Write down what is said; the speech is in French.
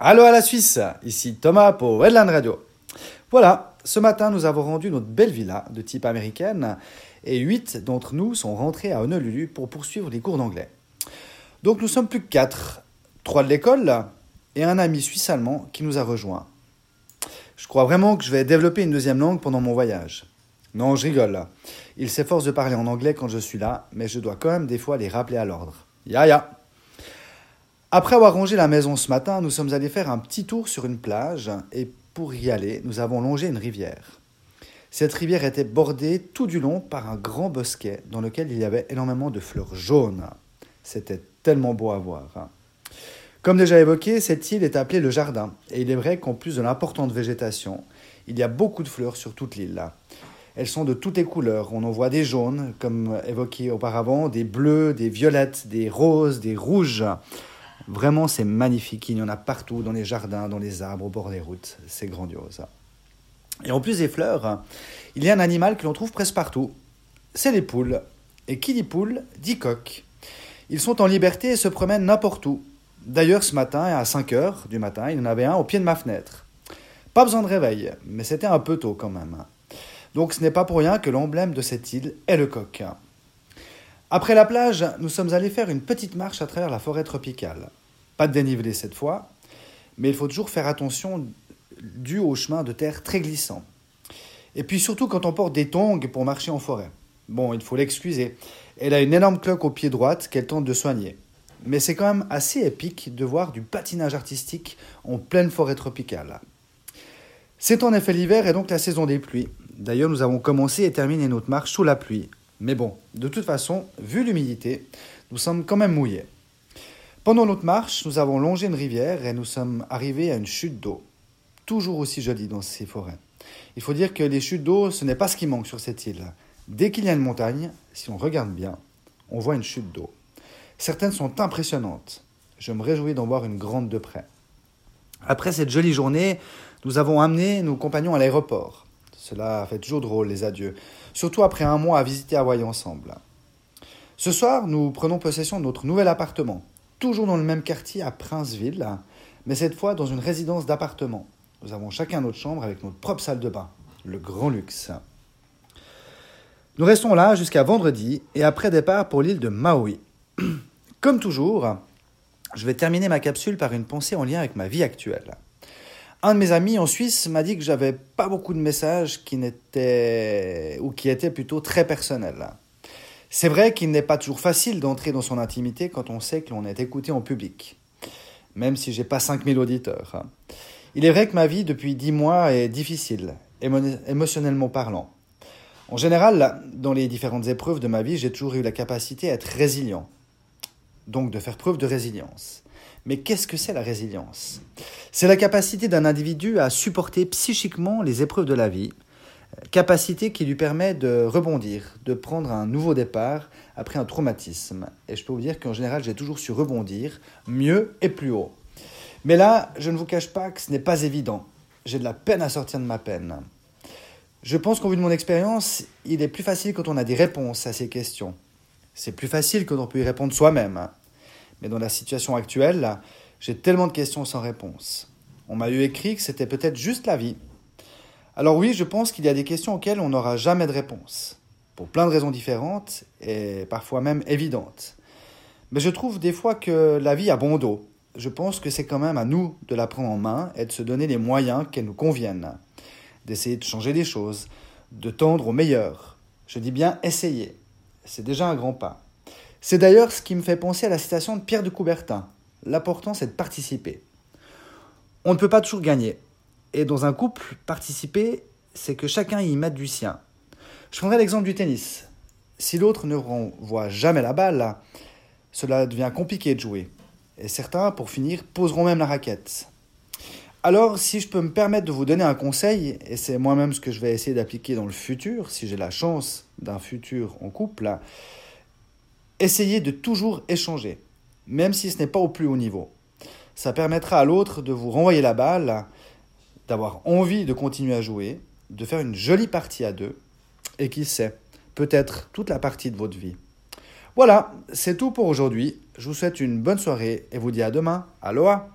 Allô à la Suisse, ici Thomas pour Redland Radio. Voilà, ce matin nous avons rendu notre belle villa de type américaine et huit d'entre nous sont rentrés à Honolulu pour poursuivre les cours d'anglais. Donc nous sommes plus que quatre, trois de l'école et un ami suisse-allemand qui nous a rejoints. Je crois vraiment que je vais développer une deuxième langue pendant mon voyage. Non, je rigole là. Ils s'efforcent de parler en anglais quand je suis là, mais je dois quand même des fois les rappeler à l'ordre. Ya ya après avoir rangé la maison ce matin, nous sommes allés faire un petit tour sur une plage et pour y aller, nous avons longé une rivière. Cette rivière était bordée tout du long par un grand bosquet dans lequel il y avait énormément de fleurs jaunes. C'était tellement beau à voir. Comme déjà évoqué, cette île est appelée le jardin et il est vrai qu'en plus de l'importante végétation, il y a beaucoup de fleurs sur toute l'île. Elles sont de toutes les couleurs. On en voit des jaunes, comme évoqué auparavant, des bleus, des violettes, des roses, des rouges. Vraiment, c'est magnifique. Il y en a partout, dans les jardins, dans les arbres, au bord des routes. C'est grandiose. Et en plus des fleurs, il y a un animal que l'on trouve presque partout. C'est les poules. Et qui dit poule, dit coq. Ils sont en liberté et se promènent n'importe où. D'ailleurs, ce matin, à 5 heures du matin, il y en avait un au pied de ma fenêtre. Pas besoin de réveil, mais c'était un peu tôt quand même. Donc ce n'est pas pour rien que l'emblème de cette île est le coq. Après la plage, nous sommes allés faire une petite marche à travers la forêt tropicale. Pas de dénivelé cette fois, mais il faut toujours faire attention dû au chemin de terre très glissant. Et puis surtout quand on porte des tongs pour marcher en forêt. Bon, il faut l'excuser. Elle a une énorme cloque au pied droite qu'elle tente de soigner. Mais c'est quand même assez épique de voir du patinage artistique en pleine forêt tropicale. C'est en effet l'hiver et donc la saison des pluies. D'ailleurs, nous avons commencé et terminé notre marche sous la pluie, mais bon, de toute façon, vu l'humidité, nous sommes quand même mouillés. Pendant notre marche, nous avons longé une rivière et nous sommes arrivés à une chute d'eau. Toujours aussi jolie dans ces forêts. Il faut dire que les chutes d'eau, ce n'est pas ce qui manque sur cette île. Dès qu'il y a une montagne, si on regarde bien, on voit une chute d'eau. Certaines sont impressionnantes. Je me réjouis d'en voir une grande de près. Après cette jolie journée, nous avons amené nos compagnons à l'aéroport. Cela fait toujours drôle, les adieux, surtout après un mois à visiter Hawaï ensemble. Ce soir, nous prenons possession de notre nouvel appartement, toujours dans le même quartier à Princeville, mais cette fois dans une résidence d'appartement. Nous avons chacun notre chambre avec notre propre salle de bain, le grand luxe. Nous restons là jusqu'à vendredi et après départ pour l'île de Maui. Comme toujours, je vais terminer ma capsule par une pensée en lien avec ma vie actuelle. Un de mes amis en Suisse m'a dit que j'avais pas beaucoup de messages qui n'étaient ou qui étaient plutôt très personnels. C'est vrai qu'il n'est pas toujours facile d'entrer dans son intimité quand on sait que l'on est écouté en public, même si j'ai pas 5000 auditeurs. Il est vrai que ma vie depuis 10 mois est difficile, émotionnellement parlant. En général, dans les différentes épreuves de ma vie, j'ai toujours eu la capacité à être résilient, donc de faire preuve de résilience. Mais qu'est-ce que c'est la résilience? C'est la capacité d'un individu à supporter psychiquement les épreuves de la vie, capacité qui lui permet de rebondir, de prendre un nouveau départ après un traumatisme. Et je peux vous dire qu'en général, j'ai toujours su rebondir mieux et plus haut. Mais là, je ne vous cache pas que ce n'est pas évident. J'ai de la peine à sortir de ma peine. Je pense qu'en vue de mon expérience, il est plus facile quand on a des réponses à ces questions. C'est plus facile quand on peut y répondre soi-même. Mais dans la situation actuelle, j'ai tellement de questions sans réponse. On m'a eu écrit que c'était peut-être juste la vie. Alors oui, je pense qu'il y a des questions auxquelles on n'aura jamais de réponse, pour plein de raisons différentes et parfois même évidentes. Mais je trouve des fois que la vie a bon dos. Je pense que c'est quand même à nous de la prendre en main et de se donner les moyens qu'elle nous conviennent, d'essayer de changer les choses, de tendre au meilleur. Je dis bien essayer. C'est déjà un grand pas. C'est d'ailleurs ce qui me fait penser à la citation de Pierre de Coubertin. L'important, c'est de participer. On ne peut pas toujours gagner. Et dans un couple, participer, c'est que chacun y mette du sien. Je prendrai l'exemple du tennis. Si l'autre ne renvoie jamais la balle, cela devient compliqué de jouer. Et certains, pour finir, poseront même la raquette. Alors, si je peux me permettre de vous donner un conseil, et c'est moi-même ce que je vais essayer d'appliquer dans le futur, si j'ai la chance d'un futur en couple, Essayez de toujours échanger, même si ce n'est pas au plus haut niveau. Ça permettra à l'autre de vous renvoyer la balle, d'avoir envie de continuer à jouer, de faire une jolie partie à deux, et qui sait, peut-être toute la partie de votre vie. Voilà, c'est tout pour aujourd'hui. Je vous souhaite une bonne soirée et vous dis à demain. Aloha